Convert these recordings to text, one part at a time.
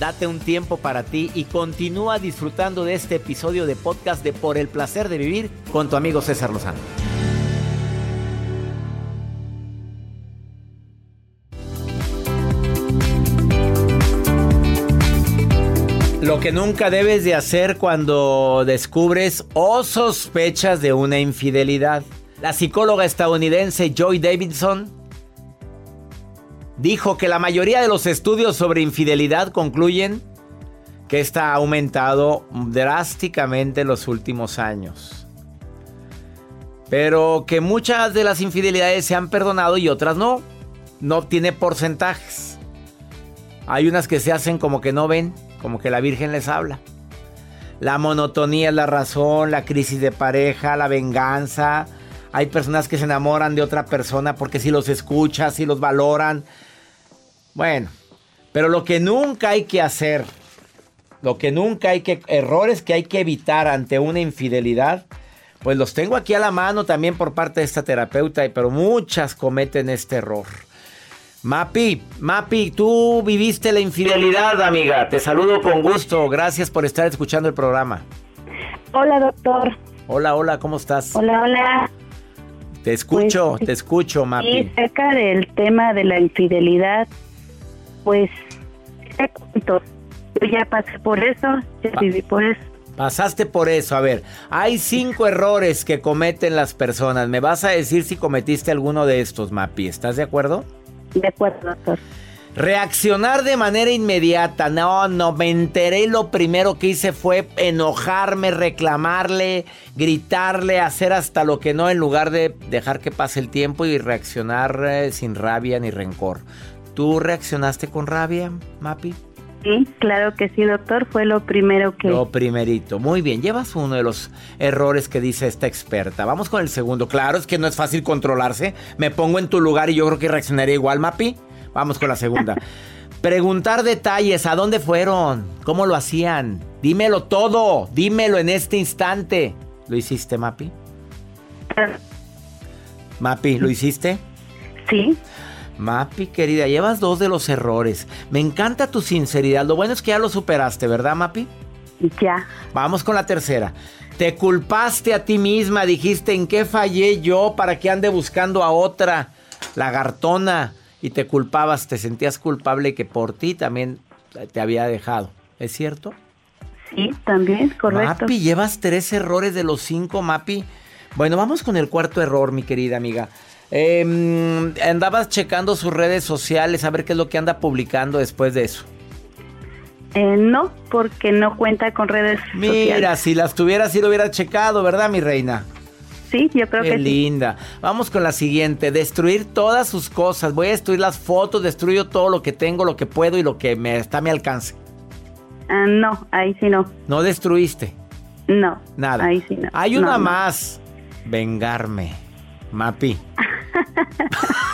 Date un tiempo para ti y continúa disfrutando de este episodio de podcast de Por el placer de vivir con tu amigo César Lozano. Lo que nunca debes de hacer cuando descubres o sospechas de una infidelidad. La psicóloga estadounidense Joy Davidson dijo que la mayoría de los estudios sobre infidelidad concluyen que esta ha aumentado drásticamente en los últimos años. Pero que muchas de las infidelidades se han perdonado y otras no. No tiene porcentajes. Hay unas que se hacen como que no ven, como que la Virgen les habla. La monotonía es la razón, la crisis de pareja, la venganza. Hay personas que se enamoran de otra persona porque si los escuchas, si los valoran. Bueno, pero lo que nunca hay que hacer, lo que nunca hay que, errores que hay que evitar ante una infidelidad, pues los tengo aquí a la mano también por parte de esta terapeuta, pero muchas cometen este error. Mapi, Mapi, tú viviste la infidelidad, amiga. Te saludo con gusto. Gracias por estar escuchando el programa. Hola, doctor. Hola, hola, ¿cómo estás? Hola, hola. Te escucho, Pues, te escucho, Mapi. Y cerca del tema de la infidelidad, pues, te cuento. Yo ya pasé por eso, ya viví por eso. Pasaste por eso. A ver, hay cinco errores que cometen las personas. ¿Me vas a decir si cometiste alguno de estos, Mapi? ¿Estás de acuerdo? De acuerdo, doctor. Reaccionar de manera inmediata. No, no, me enteré lo primero que hice fue enojarme, reclamarle, gritarle, hacer hasta lo que no en lugar de dejar que pase el tiempo y reaccionar eh, sin rabia ni rencor. ¿Tú reaccionaste con rabia, Mapi? Sí, claro que sí, doctor. Fue lo primero que... Lo primerito. Muy bien, llevas uno de los errores que dice esta experta. Vamos con el segundo. Claro, es que no es fácil controlarse. Me pongo en tu lugar y yo creo que reaccionaría igual, Mapi. Vamos con la segunda. Preguntar detalles, ¿a dónde fueron? ¿Cómo lo hacían? Dímelo todo, dímelo en este instante. ¿Lo hiciste, Mapi? Mapi, ¿lo hiciste? Sí. Mapi, querida, llevas dos de los errores. Me encanta tu sinceridad. Lo bueno es que ya lo superaste, ¿verdad, Mapi? Ya. Vamos con la tercera. Te culpaste a ti misma, dijiste en qué fallé yo para que ande buscando a otra lagartona y te culpabas, te sentías culpable que por ti también te había dejado. ¿Es cierto? Sí, también, correcto. Mapi, llevas tres errores de los cinco, Mapi. Bueno, vamos con el cuarto error, mi querida amiga. Eh, andabas checando sus redes sociales a ver qué es lo que anda publicando después de eso. Eh, no, porque no cuenta con redes Mira, sociales. si las tuvieras, sí lo hubiera checado, ¿verdad, mi reina? Sí, yo creo Qué que sí. linda. Vamos con la siguiente. Destruir todas sus cosas. Voy a destruir las fotos, destruyo todo lo que tengo, lo que puedo y lo que me está a mi alcance. Ah, no, ahí sí no. No destruiste. No. Nada. Ahí sí no. Hay una no. más. Vengarme. Mapi.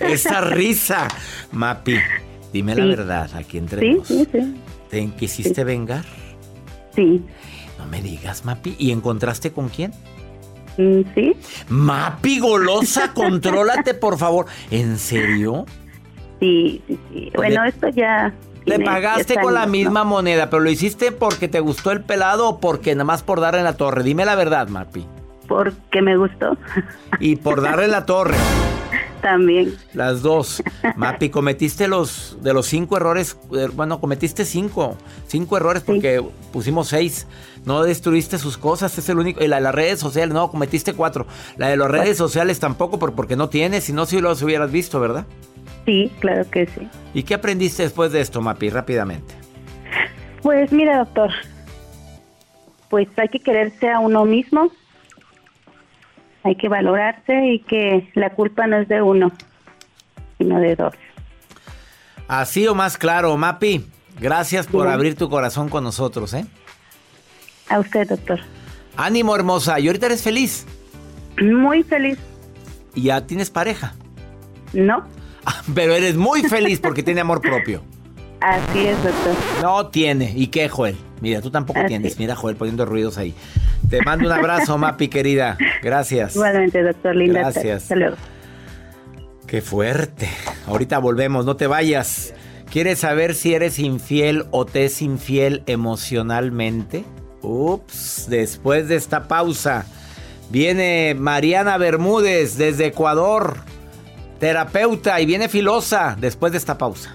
Esa risa. Mapi. Dime la verdad, aquí entre Sí, nos. sí, sí. ¿Te quisiste vengar? Sí. No me digas, Mapi. ¿Y encontraste con quién? Mm, Sí. Mapi golosa, contrólate, por favor. ¿En serio? Sí, sí, sí. Bueno, esto ya. Le pagaste 10 con la misma moneda, pero lo hiciste porque te gustó el pelado o porque nada más por darle en la torre. Dime la verdad, Mapi. Porque me gustó. Y por darle la torre. También. Las dos. Mapi, cometiste los de los cinco errores. eh, Bueno, cometiste cinco. Cinco errores porque pusimos seis. No destruiste sus cosas, es el único. Y la de las redes sociales, no, cometiste cuatro. La de las redes sociales tampoco, porque no tienes, si no, si los hubieras visto, ¿verdad? Sí, claro que sí. ¿Y qué aprendiste después de esto, Mapi? Rápidamente. Pues mira, doctor. Pues hay que quererse a uno mismo. Hay que valorarse y que la culpa no es de uno, sino de dos. Así o más claro, Mapi. Gracias por abrir tu corazón con nosotros, ¿eh? A usted, doctor. Ánimo, hermosa. ¿Y ahorita eres feliz? Muy feliz. ¿Y ya tienes pareja? No, Pero eres muy feliz porque tiene amor propio. así es, doctor. No tiene. ¿Y qué, Joel? Mira, tú tampoco Así tienes. es. Mira, Joel, poniendo ruidos ahí. Te mando un abrazo, Mapi, querida. Gracias. Igualmente, doctor. Linda. Gracias. Hasta luego. Qué fuerte. Ahorita volvemos, no te vayas. ¿Quieres saber si eres infiel o te es infiel emocionalmente? Ups, después de esta pausa, viene Mariana Bermúdez desde Ecuador, terapeuta, y viene filosa después de esta pausa.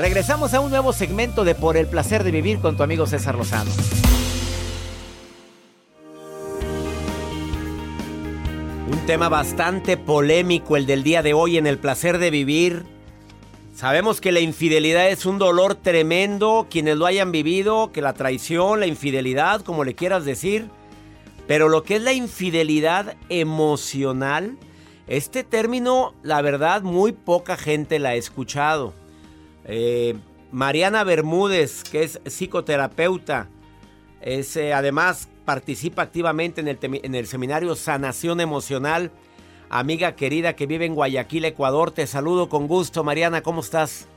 Regresamos a un nuevo segmento de Por el placer de vivir con tu amigo César Lozano. Un tema bastante polémico el del día de hoy en el placer de vivir. Sabemos que la infidelidad es un dolor tremendo, quienes lo hayan vivido, que la traición, la infidelidad, como le quieras decir. Pero lo que es la infidelidad emocional, este término, la verdad, muy poca gente la ha escuchado. Eh, Mariana Bermúdez, que es psicoterapeuta, es, eh, además participa activamente en el, temi- en el seminario Sanación Emocional. Amiga querida que vive en Guayaquil, Ecuador, te saludo con gusto. Mariana, ¿cómo estás?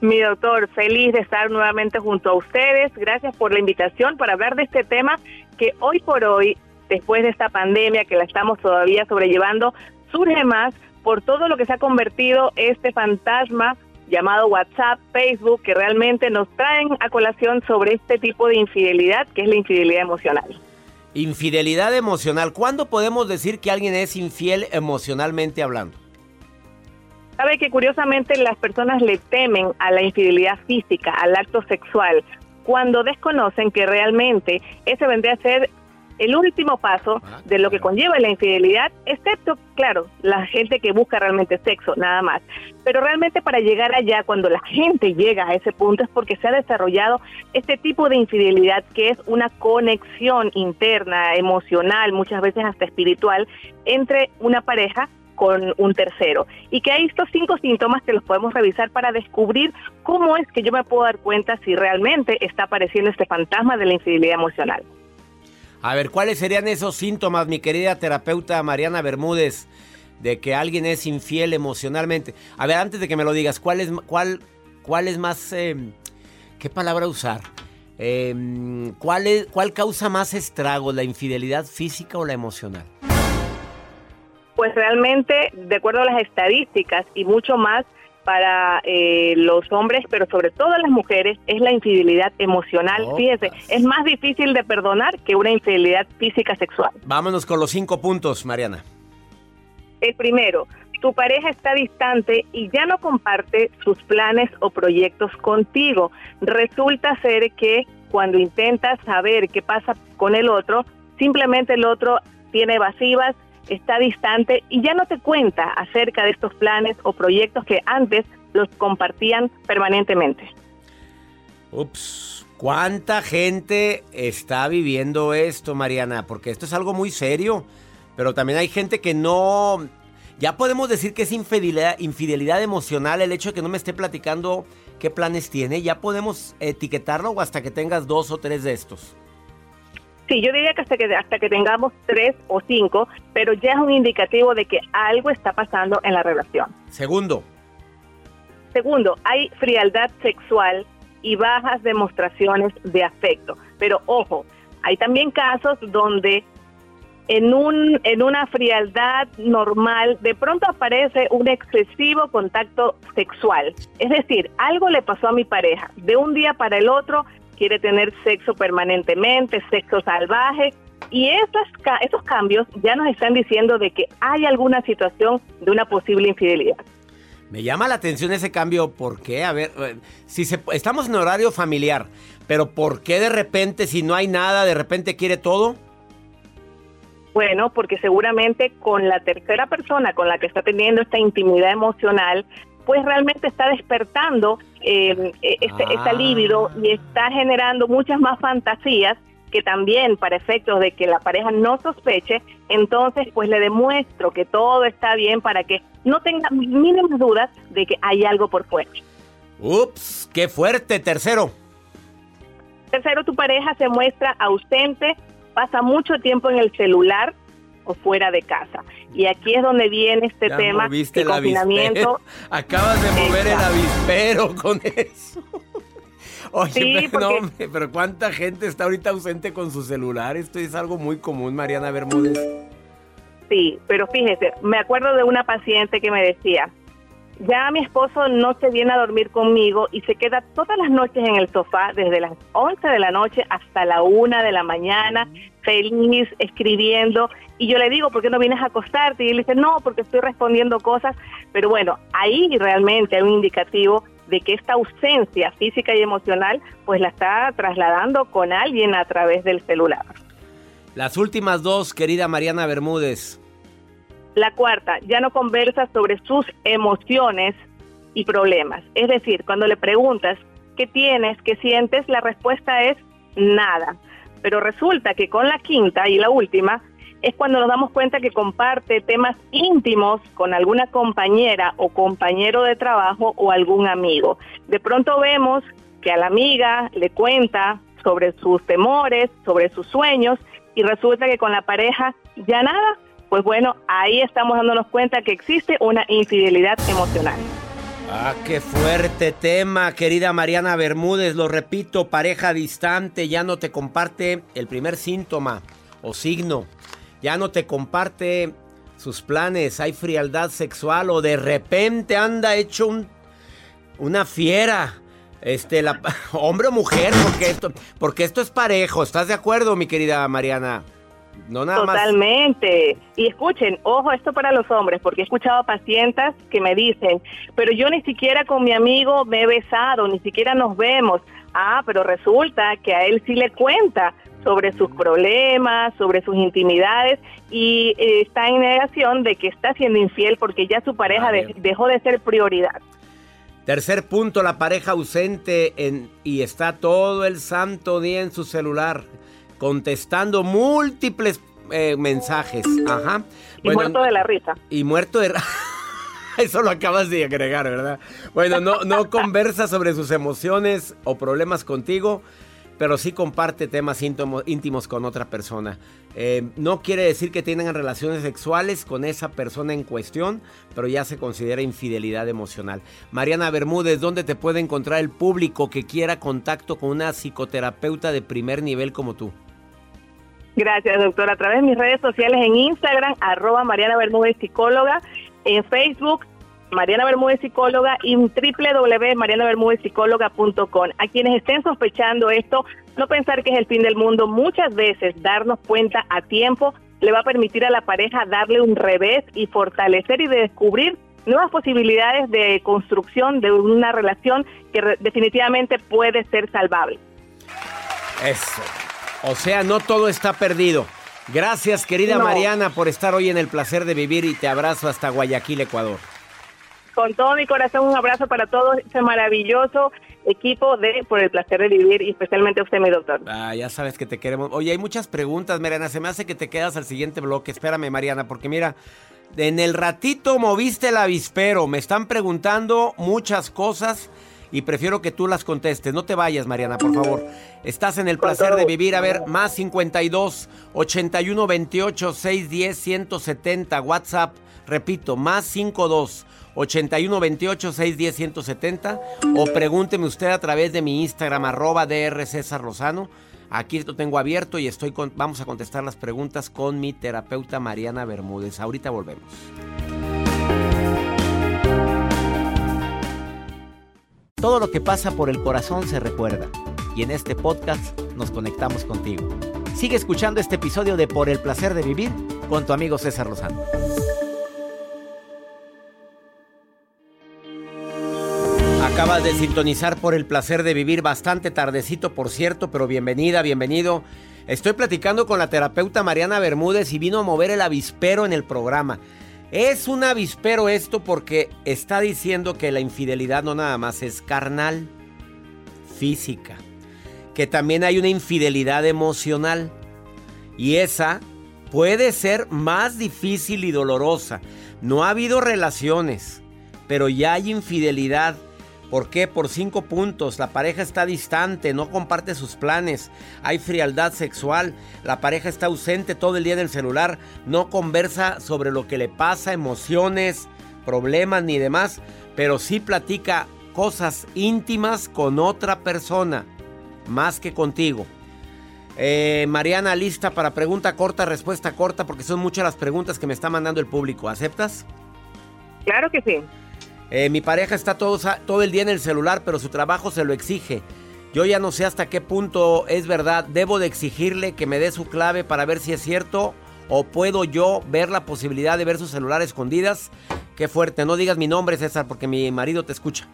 Mi doctor, feliz de estar nuevamente junto a ustedes. Gracias por la invitación para hablar de este tema que hoy por hoy, después de esta pandemia que la estamos todavía sobrellevando, surge más por todo lo que se ha convertido este fantasma llamado WhatsApp, Facebook, que realmente nos traen a colación sobre este tipo de infidelidad, que es la infidelidad emocional. Infidelidad emocional. ¿Cuándo podemos decir que alguien es infiel emocionalmente hablando? Sabe que curiosamente las personas le temen a la infidelidad física, al acto sexual, cuando desconocen que realmente ese vendría a ser el último paso de lo que conlleva la infidelidad, excepto, claro, la gente que busca realmente sexo, nada más. Pero realmente para llegar allá, cuando la gente llega a ese punto, es porque se ha desarrollado este tipo de infidelidad que es una conexión interna, emocional, muchas veces hasta espiritual, entre una pareja con un tercero. Y que hay estos cinco síntomas que los podemos revisar para descubrir cómo es que yo me puedo dar cuenta si realmente está apareciendo este fantasma de la infidelidad emocional. A ver, ¿cuáles serían esos síntomas, mi querida terapeuta Mariana Bermúdez, de que alguien es infiel emocionalmente? A ver, antes de que me lo digas, ¿cuál es, cuál, cuál es más... eh, ¿Qué palabra usar? Eh, ¿cuál, ¿Cuál causa más estragos, la infidelidad física o la emocional? Pues realmente, de acuerdo a las estadísticas y mucho más para eh, los hombres, pero sobre todo las mujeres, es la infidelidad emocional. Fíjese, es más difícil de perdonar que una infidelidad física sexual. Vámonos con los cinco puntos, Mariana. El primero, tu pareja está distante y ya no comparte sus planes o proyectos contigo. Resulta ser que cuando intentas saber qué pasa con el otro, simplemente el otro tiene evasivas, está distante y ya no te cuenta acerca de estos planes o proyectos que antes los compartían permanentemente. Ups, ¿cuánta gente está viviendo esto, Mariana? Porque esto es algo muy serio, pero también hay gente que no... Ya podemos decir que es infidelidad, emocional el hecho de que no me esté platicando qué planes tiene. Ya podemos etiquetarlo hasta que tengas dos o tres de estos. Sí, yo diría que hasta que hasta que tengamos tres o cinco, pero ya es un indicativo de que algo está pasando en la relación. Segundo. Segundo, hay frialdad sexual y bajas demostraciones de afecto. Pero ojo, hay también casos donde en, un, en una frialdad normal de pronto aparece un excesivo contacto sexual. Es decir, algo le pasó a mi pareja. De un día para el otro quiere tener sexo permanentemente, sexo salvaje. Y esos, esos cambios ya nos están diciendo de que hay alguna situación de una posible infidelidad. Me llama la atención ese cambio, ¿por qué? A ver, eh, si se, estamos en horario familiar, pero ¿por qué de repente, si no hay nada, de repente quiere todo? Bueno, porque seguramente con la tercera persona con la que está teniendo esta intimidad emocional, pues realmente está despertando eh, este, esta ah. libido y está generando muchas más fantasías que también para efectos de que la pareja no sospeche, entonces pues le demuestro que todo está bien para que no tenga mínimas dudas de que hay algo por fuera. Ups, qué fuerte, tercero. Tercero, tu pareja se muestra ausente, pasa mucho tiempo en el celular, o fuera de casa. Y aquí es donde viene este tema de confinamiento. Acabas de mover el avispero con eso. Oye, pero, pero ¿cuánta gente está ahorita ausente con su celular? Esto es algo muy común, Mariana Bermúdez. Sí, pero fíjese, me acuerdo de una paciente que me decía, ya mi esposo no se viene a dormir conmigo y se queda todas las noches en el sofá, desde las 11 de la noche hasta la 1 de la mañana, feliz, escribiendo. Y yo le digo, ¿por qué no vienes a acostarte? Y él dice, no, porque estoy respondiendo cosas. Pero bueno, ahí realmente hay un indicativo de que esta ausencia física y emocional, pues la está trasladando con alguien a través del celular. Las últimas dos, querida Mariana Bermúdez. La cuarta, ya no conversa sobre sus emociones y problemas. Es decir, cuando le preguntas qué tienes, qué sientes, la respuesta es nada. Pero resulta que con la quinta y la última es cuando nos damos cuenta que comparte temas íntimos con alguna compañera o compañero de trabajo o algún amigo. De pronto vemos que a la amiga le cuenta sobre sus temores, sobre sus sueños y resulta que con la pareja ya nada, pues bueno, ahí estamos dándonos cuenta que existe una infidelidad emocional. Ah, qué fuerte tema, querida Mariana Bermúdez. Lo repito, pareja distante ya no te comparte el primer síntoma o signo. Ya no te comparte sus planes. Hay frialdad sexual o de repente anda hecho un, una fiera. Este, hombre o mujer, porque esto, porque esto es parejo. ¿Estás de acuerdo, mi querida Mariana? No nada Totalmente. Y escuchen, ojo, esto para los hombres, porque he escuchado a pacientes que me dicen, pero yo ni siquiera con mi amigo me he besado, ni siquiera nos vemos. Ah, pero resulta que a él sí le cuenta sobre sus problemas, sobre sus intimidades y eh, está en negación de que está siendo infiel porque ya su pareja dejó de ser prioridad. Tercer punto, la pareja ausente en, y está todo el santo día en su celular contestando múltiples eh, mensajes. Ajá. Y muerto de la risa. Y muerto de... Eso lo acabas de agregar, ¿verdad? Bueno, no, no conversa sobre sus emociones o problemas contigo, pero sí comparte temas íntimos con otra persona. Eh, no quiere decir que tengan relaciones sexuales con esa persona en cuestión, pero ya se considera infidelidad emocional. Mariana Bermúdez, ¿dónde te puede encontrar el público que quiera contacto con una psicoterapeuta de primer nivel como tú? Gracias, doctora. A través de mis redes sociales en Instagram, arroba Mariana Bermúdez Psicóloga, en Facebook, Mariana Bermúdez Psicóloga y www.marianabermúdezpsicóloga.com. A quienes estén sospechando esto, no pensar que es el fin del mundo, muchas veces darnos cuenta a tiempo le va a permitir a la pareja darle un revés y fortalecer y descubrir nuevas posibilidades de construcción de una relación que definitivamente puede ser salvable. Eso. O sea, no todo está perdido. Gracias, querida Mariana, por estar hoy en el placer de vivir y te abrazo hasta Guayaquil, Ecuador. Con todo mi corazón, un abrazo para todo ese maravilloso equipo de Por el placer de vivir y especialmente a usted, mi doctor. Ah, ya sabes que te queremos. Oye, hay muchas preguntas, Mariana. Se me hace que te quedas al siguiente bloque. Espérame, Mariana, porque mira, en el ratito moviste el avispero. Me están preguntando muchas cosas y prefiero que tú las contestes. No te vayas, Mariana, por favor. Estás en el placer de vivir. A ver, más 52 81 28 610 170. WhatsApp, repito, más 52 81 28 610 170. O pregúnteme usted a través de mi Instagram, arroba DR César Lozano. Aquí lo tengo abierto y estoy con, vamos a contestar las preguntas con mi terapeuta Mariana Bermúdez. Ahorita volvemos. Todo lo que pasa por el corazón se recuerda y en este podcast nos conectamos contigo. Sigue escuchando este episodio de Por el placer de vivir con tu amigo César Lozano. Acabas de sintonizar por el placer de vivir bastante tardecito, por cierto, pero bienvenida, bienvenido. Estoy platicando con la terapeuta Mariana Bermúdez y vino a mover el avispero en el programa. Es un avispero esto porque está diciendo que la infidelidad no nada más es carnal, física, que también hay una infidelidad emocional. Y esa puede ser más difícil y dolorosa. No ha habido relaciones, pero ya hay infidelidad ¿Por qué? Por cinco puntos. La pareja está distante, no comparte sus planes. Hay frialdad sexual. La pareja está ausente todo el día en el celular. No conversa sobre lo que le pasa, emociones, problemas ni demás. Pero sí platica cosas íntimas con otra persona. Más que contigo. Eh, Mariana, lista para pregunta corta, respuesta corta, porque son muchas las preguntas que me está mandando el público. ¿Aceptas? Claro que sí. Eh, mi pareja está todo, todo el día en el celular, pero su trabajo se lo exige. Yo ya no sé hasta qué punto es verdad. Debo de exigirle que me dé su clave para ver si es cierto o puedo yo ver la posibilidad de ver su celular escondidas. Qué fuerte. No digas mi nombre, César, porque mi marido te escucha.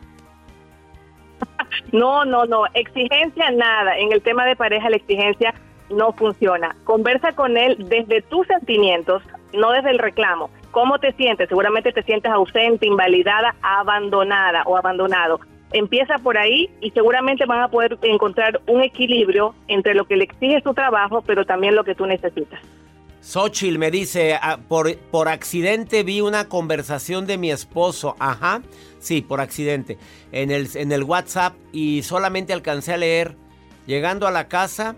No, no, no. Exigencia nada. En el tema de pareja la exigencia no funciona. Conversa con él desde tus sentimientos, no desde el reclamo. ¿Cómo te sientes? Seguramente te sientes ausente, invalidada, abandonada o abandonado. Empieza por ahí y seguramente van a poder encontrar un equilibrio entre lo que le exige su trabajo, pero también lo que tú necesitas. Xochitl me dice, ah, por, por accidente vi una conversación de mi esposo. Ajá, sí, por accidente. En el, en el WhatsApp y solamente alcancé a leer. Llegando a la casa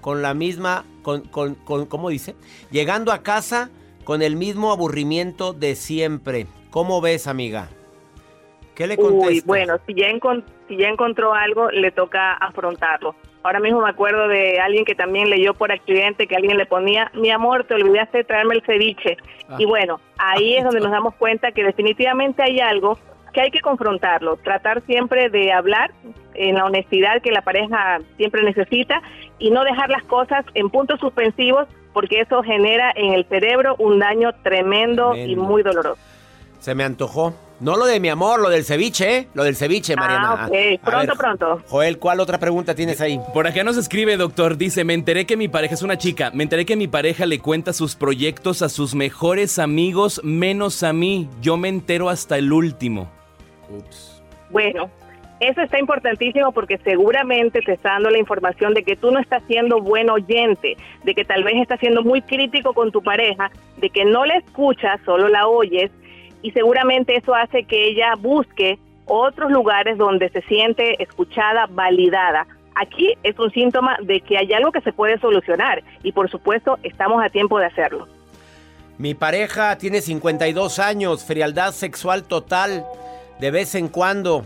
con la misma, con, con ¿cómo dice? Llegando a casa con el mismo aburrimiento de siempre. ¿Cómo ves, amiga? ¿Qué le contestas? Uy, bueno, si ya, si ya encontró algo, le toca afrontarlo. Ahora mismo me acuerdo de alguien que también leyó por accidente que alguien le ponía, mi amor, te olvidaste de traerme el ceviche. Y ah. bueno, ahí es donde nos damos cuenta que definitivamente hay algo que hay que confrontarlo, tratar siempre de hablar en la honestidad que la pareja siempre necesita y no dejar las cosas en puntos suspensivos porque eso genera en el cerebro un daño tremendo, y muy doloroso. Se me antojó. No lo de mi amor, lo del ceviche, ¿eh? Lo del ceviche, ah, Mariana. Ah, ok. Pronto, pronto. Joel, ¿cuál otra pregunta tienes ahí? Por acá nos escribe, doctor. Dice, me enteré que mi pareja es una chica. Me enteré que mi pareja le cuenta sus proyectos a sus mejores amigos, menos a mí. Yo me entero hasta el último. Ups. Bueno, eso está importantísimo porque seguramente te está dando la información de que tú no estás siendo buen oyente, de que tal vez estás siendo muy crítico con tu pareja, de que no la escuchas, solo la oyes y seguramente eso hace que ella busque otros lugares donde se siente escuchada, validada. Aquí es un síntoma de que hay algo que se puede solucionar y por supuesto estamos a tiempo de hacerlo. Mi pareja tiene 52 años, frialdad sexual total, de vez en cuando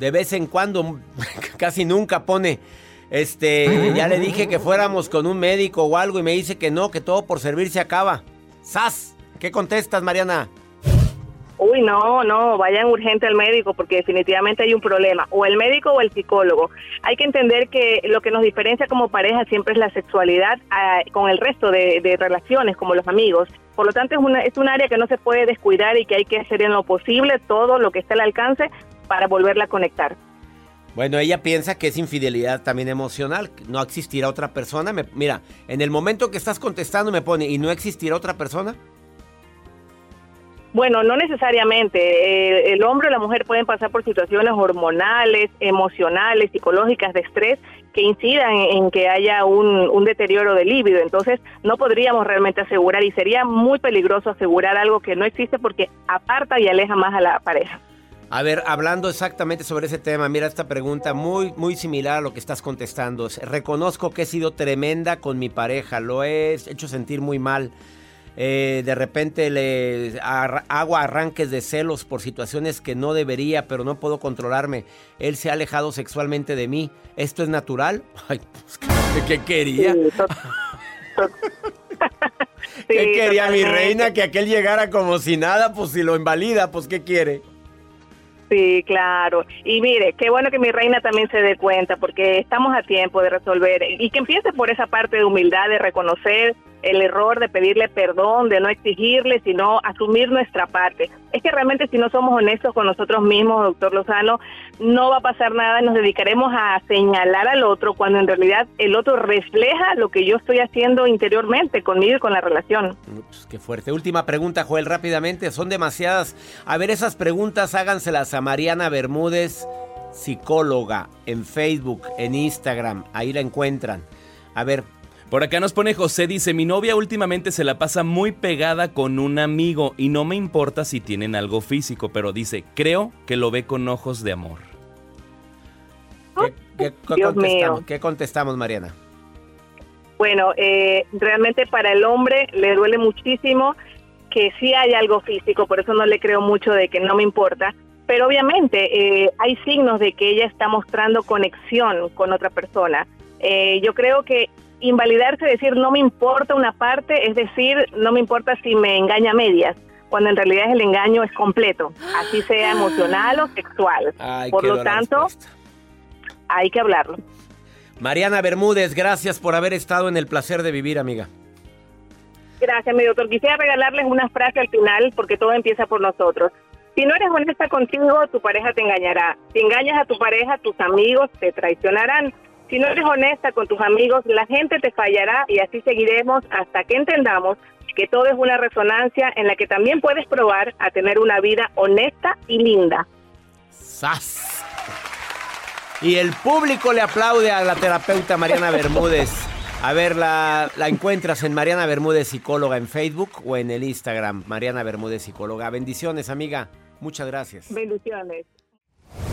de vez en cuando, casi nunca pone Este, ya le dije que fuéramos con un médico o algo y me dice que no, que todo por servir se acaba. ¡Sas! ¿Qué contestas, Mariana? Uy, no, no, vayan urgente al médico porque definitivamente hay un problema, o el médico o el psicólogo. Hay que entender que lo que nos diferencia como pareja siempre es la sexualidad ah, con el resto de, de, relaciones, como los amigos. Por lo tanto, es, una, es un área que no se puede descuidar y que hay que hacer en lo posible todo lo que esté al alcance para volverla a conectar. Bueno, ella piensa que es infidelidad también emocional, no existirá otra persona. Me, mira, en el momento que estás contestando me pone, ¿y no existirá otra persona? Bueno, no necesariamente. Eh, el hombre o la mujer pueden pasar por situaciones hormonales, emocionales, psicológicas de estrés que incidan en, que haya un, un, deterioro del líbido. Entonces, no podríamos realmente asegurar y sería muy peligroso asegurar algo que no existe porque aparta y aleja más a la pareja. A ver, hablando exactamente sobre ese tema, mira esta pregunta muy muy similar a lo que estás contestando. Reconozco que he sido tremenda con mi pareja, lo he hecho sentir muy mal. Eh, de repente le hago arranques de celos por situaciones que no debería, pero no puedo controlarme. Él se ha alejado sexualmente de mí. ¿Esto es natural? Ay, pues, ¿qué, quería? ¿Qué quería mi reina? Que aquel llegara como si nada, pues si lo invalida, pues ¿qué quiere? Sí, claro. Y mire, qué bueno que mi reina también se dé cuenta, porque estamos a tiempo de resolver y que empiece por esa parte de humildad, de reconocer el error de pedirle perdón, de no exigirle, sino asumir nuestra parte. Es que realmente si no somos honestos con nosotros mismos, doctor Lozano, no va a pasar nada, nos dedicaremos a señalar al otro cuando en realidad el otro refleja lo que yo estoy haciendo interiormente conmigo y con la relación. Ups, qué fuerte. Última pregunta, Joel, rápidamente. Son demasiadas. A ver, esas preguntas háganselas a Mariana Bermúdez, psicóloga, en Facebook, en Instagram. Ahí la encuentran. A ver, por acá nos pone José, dice, mi novia últimamente se la pasa muy pegada con un amigo y no me importa si tienen algo físico, pero dice, creo que lo ve con ojos de amor. ¿Qué, contestamos, ¿qué contestamos, Mariana? Bueno, eh, realmente para el hombre le duele muchísimo que sí hay algo físico, por eso no le creo mucho de que no me importa, pero obviamente eh, hay signos de que ella está mostrando conexión con otra persona. Eh, yo creo que invalidarse, decir no me importa una parte, es decir, no me importa si me engaña a medias, cuando en realidad el engaño es completo, así sea emocional o sexual. Por lo tanto, hay que hablarlo. Mariana Bermúdez, gracias por haber estado en el placer de vivir, amiga. Gracias, mi doctor. Quisiera regalarles una frase al final porque todo empieza por nosotros. Si no eres honesta contigo, tu pareja te engañará. Si engañas a tu pareja, tus amigos te traicionarán. Si no eres honesta con tus amigos, la gente te fallará y así seguiremos hasta que entendamos que todo es una resonancia en la que también puedes probar a tener una vida honesta y linda. ¡Sas! Y el público le aplaude a la terapeuta Mariana Bermúdez. A ver, la, la, encuentras en Mariana Bermúdez Psicóloga en Facebook o en el Instagram, Mariana Bermúdez Psicóloga. Bendiciones, amiga. Muchas gracias. Bendiciones.